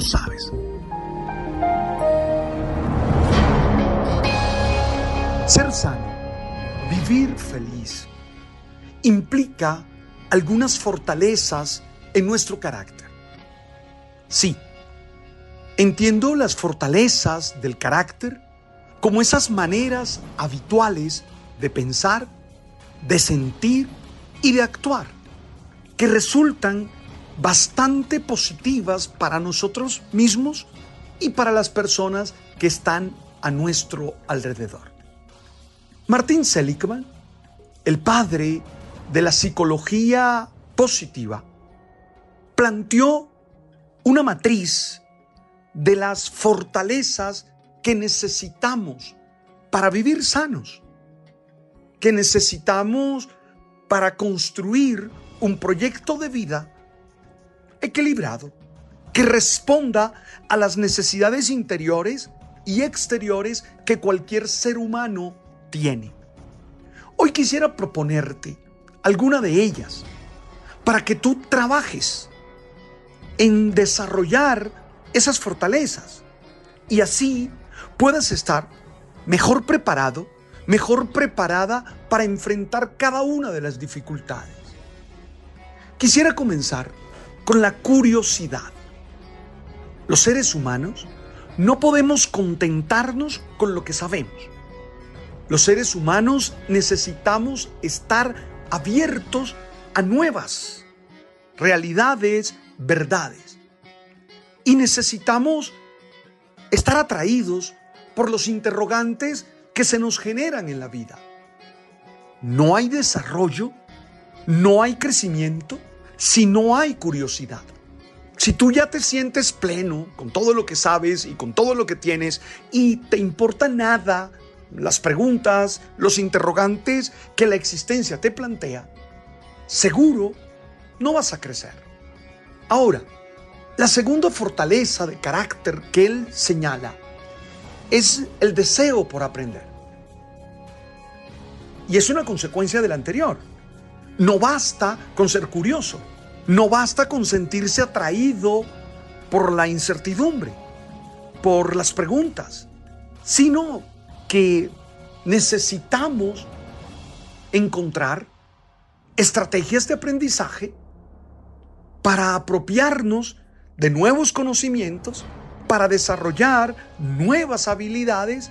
Sabes. Ser sano, vivir feliz, implica algunas fortalezas en nuestro carácter. Sí, entiendo las fortalezas del carácter como esas maneras habituales de pensar, de sentir y de actuar, que resultan bastante positivas para nosotros mismos y para las personas que están a nuestro alrededor. Martin Seligman, el padre de la psicología positiva, planteó una matriz de las fortalezas que necesitamos para vivir sanos, que necesitamos para construir un proyecto de vida equilibrado, que responda a las necesidades interiores y exteriores que cualquier ser humano tiene. Hoy quisiera proponerte alguna de ellas para que tú trabajes en desarrollar esas fortalezas y así puedas estar mejor preparado, mejor preparada para enfrentar cada una de las dificultades. Quisiera comenzar con la curiosidad. Los seres humanos no podemos contentarnos con lo que sabemos. Los seres humanos necesitamos estar abiertos a nuevas realidades, verdades. Y necesitamos estar atraídos por los interrogantes que se nos generan en la vida. No hay desarrollo, no hay crecimiento si no hay curiosidad. Si tú ya te sientes pleno con todo lo que sabes y con todo lo que tienes y te importa nada las preguntas, los interrogantes que la existencia te plantea, seguro no vas a crecer. Ahora, la segunda fortaleza de carácter que él señala es el deseo por aprender. Y es una consecuencia de la anterior. No basta con ser curioso, no basta con sentirse atraído por la incertidumbre, por las preguntas, sino que necesitamos encontrar estrategias de aprendizaje para apropiarnos de nuevos conocimientos, para desarrollar nuevas habilidades,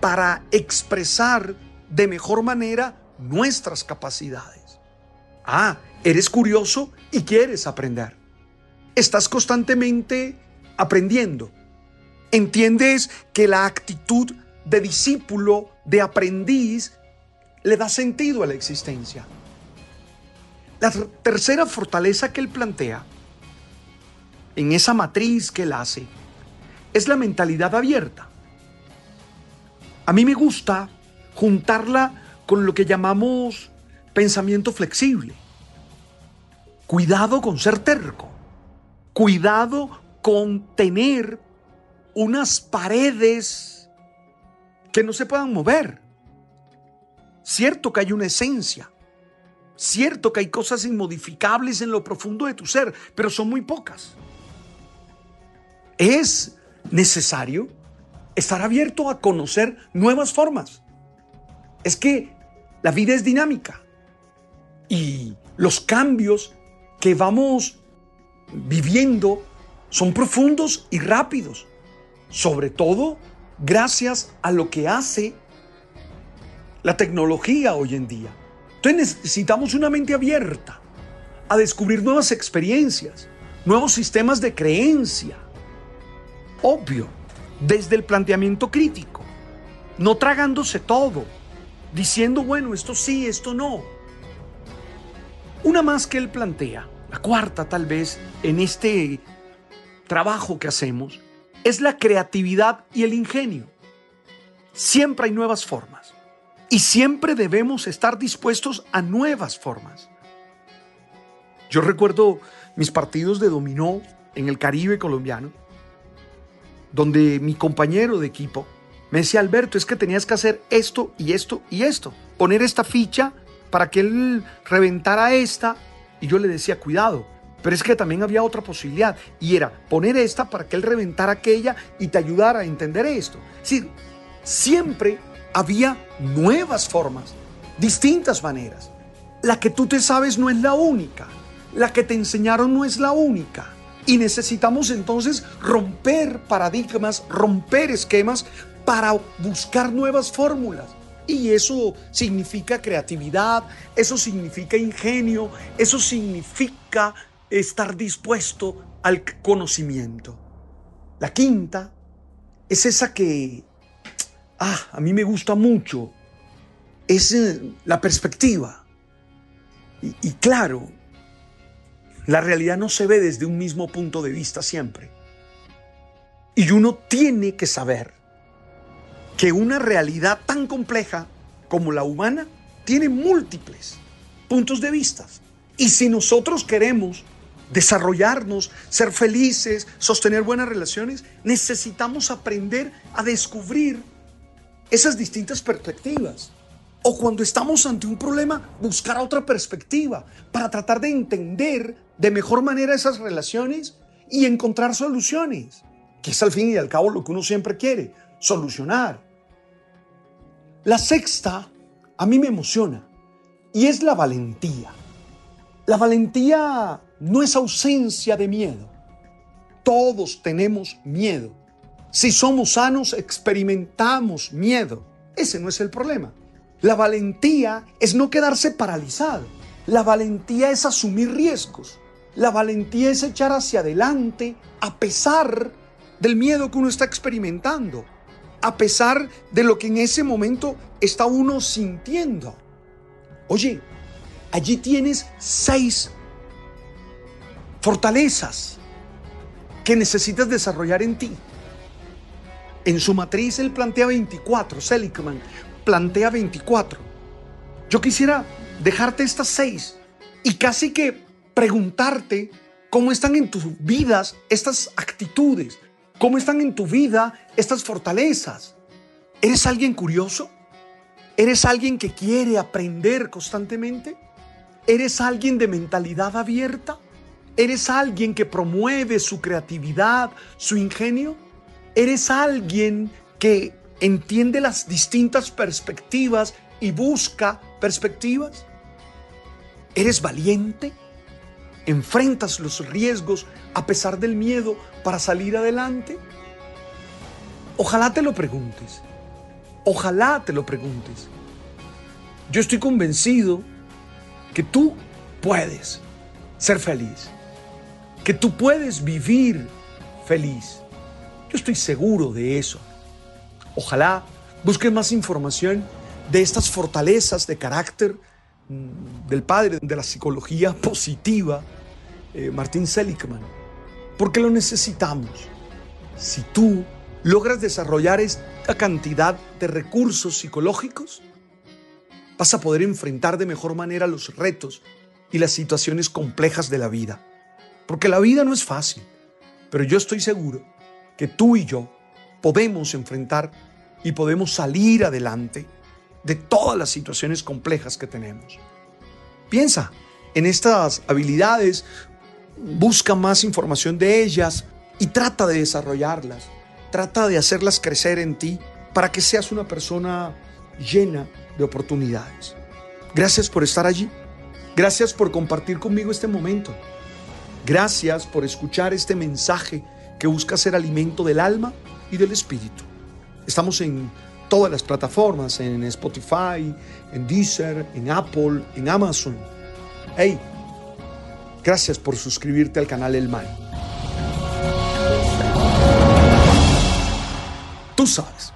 para expresar de mejor manera nuestras capacidades. Ah, eres curioso y quieres aprender. Estás constantemente aprendiendo. Entiendes que la actitud de discípulo, de aprendiz, le da sentido a la existencia. La tercera fortaleza que él plantea, en esa matriz que él hace, es la mentalidad abierta. A mí me gusta juntarla con lo que llamamos pensamiento flexible. Cuidado con ser terco. Cuidado con tener unas paredes que no se puedan mover. Cierto que hay una esencia, cierto que hay cosas inmodificables en lo profundo de tu ser, pero son muy pocas. Es necesario estar abierto a conocer nuevas formas. Es que la vida es dinámica y los cambios que vamos viviendo son profundos y rápidos, sobre todo gracias a lo que hace la tecnología hoy en día. Entonces necesitamos una mente abierta a descubrir nuevas experiencias, nuevos sistemas de creencia. Obvio, desde el planteamiento crítico, no tragándose todo, diciendo, bueno, esto sí, esto no. Una más que él plantea, la cuarta tal vez, en este trabajo que hacemos, es la creatividad y el ingenio. Siempre hay nuevas formas y siempre debemos estar dispuestos a nuevas formas. Yo recuerdo mis partidos de dominó en el Caribe colombiano, donde mi compañero de equipo me decía, Alberto, es que tenías que hacer esto y esto y esto, poner esta ficha para que él reventara esta. Y yo le decía, cuidado, pero es que también había otra posibilidad y era poner esta para que él reventara aquella y te ayudara a entender esto. Es siempre había nuevas formas, distintas maneras. La que tú te sabes no es la única. La que te enseñaron no es la única. Y necesitamos entonces romper paradigmas, romper esquemas para buscar nuevas fórmulas. Y eso significa creatividad, eso significa ingenio, eso significa estar dispuesto al conocimiento. La quinta es esa que, ah, a mí me gusta mucho, es eh, la perspectiva. Y, y claro, la realidad no se ve desde un mismo punto de vista siempre. Y uno tiene que saber que una realidad tan compleja como la humana tiene múltiples puntos de vista. Y si nosotros queremos desarrollarnos, ser felices, sostener buenas relaciones, necesitamos aprender a descubrir esas distintas perspectivas. O cuando estamos ante un problema, buscar otra perspectiva para tratar de entender de mejor manera esas relaciones y encontrar soluciones, que es al fin y al cabo lo que uno siempre quiere, solucionar. La sexta a mí me emociona y es la valentía. La valentía no es ausencia de miedo. Todos tenemos miedo. Si somos sanos, experimentamos miedo. Ese no es el problema. La valentía es no quedarse paralizado. La valentía es asumir riesgos. La valentía es echar hacia adelante a pesar del miedo que uno está experimentando, a pesar de lo que en ese momento está uno sintiendo. Oye, allí tienes seis fortalezas que necesitas desarrollar en ti. En su matriz él plantea 24, Seligman plantea 24. Yo quisiera dejarte estas seis y casi que preguntarte cómo están en tus vidas estas actitudes, cómo están en tu vida estas fortalezas. ¿Eres alguien curioso? ¿Eres alguien que quiere aprender constantemente? ¿Eres alguien de mentalidad abierta? ¿Eres alguien que promueve su creatividad, su ingenio? ¿Eres alguien que entiende las distintas perspectivas y busca perspectivas? ¿Eres valiente? ¿Enfrentas los riesgos a pesar del miedo para salir adelante? Ojalá te lo preguntes. Ojalá te lo preguntes. Yo estoy convencido que tú puedes ser feliz que tú puedes vivir feliz. Yo estoy seguro de eso. Ojalá busques más información de estas fortalezas de carácter del padre de la psicología positiva, eh, Martín Seligman, porque lo necesitamos. Si tú logras desarrollar esta cantidad de recursos psicológicos, vas a poder enfrentar de mejor manera los retos y las situaciones complejas de la vida. Porque la vida no es fácil, pero yo estoy seguro que tú y yo podemos enfrentar y podemos salir adelante de todas las situaciones complejas que tenemos. Piensa en estas habilidades, busca más información de ellas y trata de desarrollarlas. Trata de hacerlas crecer en ti para que seas una persona llena de oportunidades. Gracias por estar allí. Gracias por compartir conmigo este momento. Gracias por escuchar este mensaje que busca ser alimento del alma y del espíritu. Estamos en todas las plataformas, en Spotify, en Deezer, en Apple, en Amazon. Hey, gracias por suscribirte al canal El Mal. Tú sabes.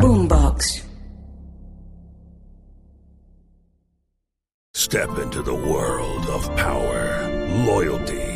Boombox. Step into the world of power, loyalty,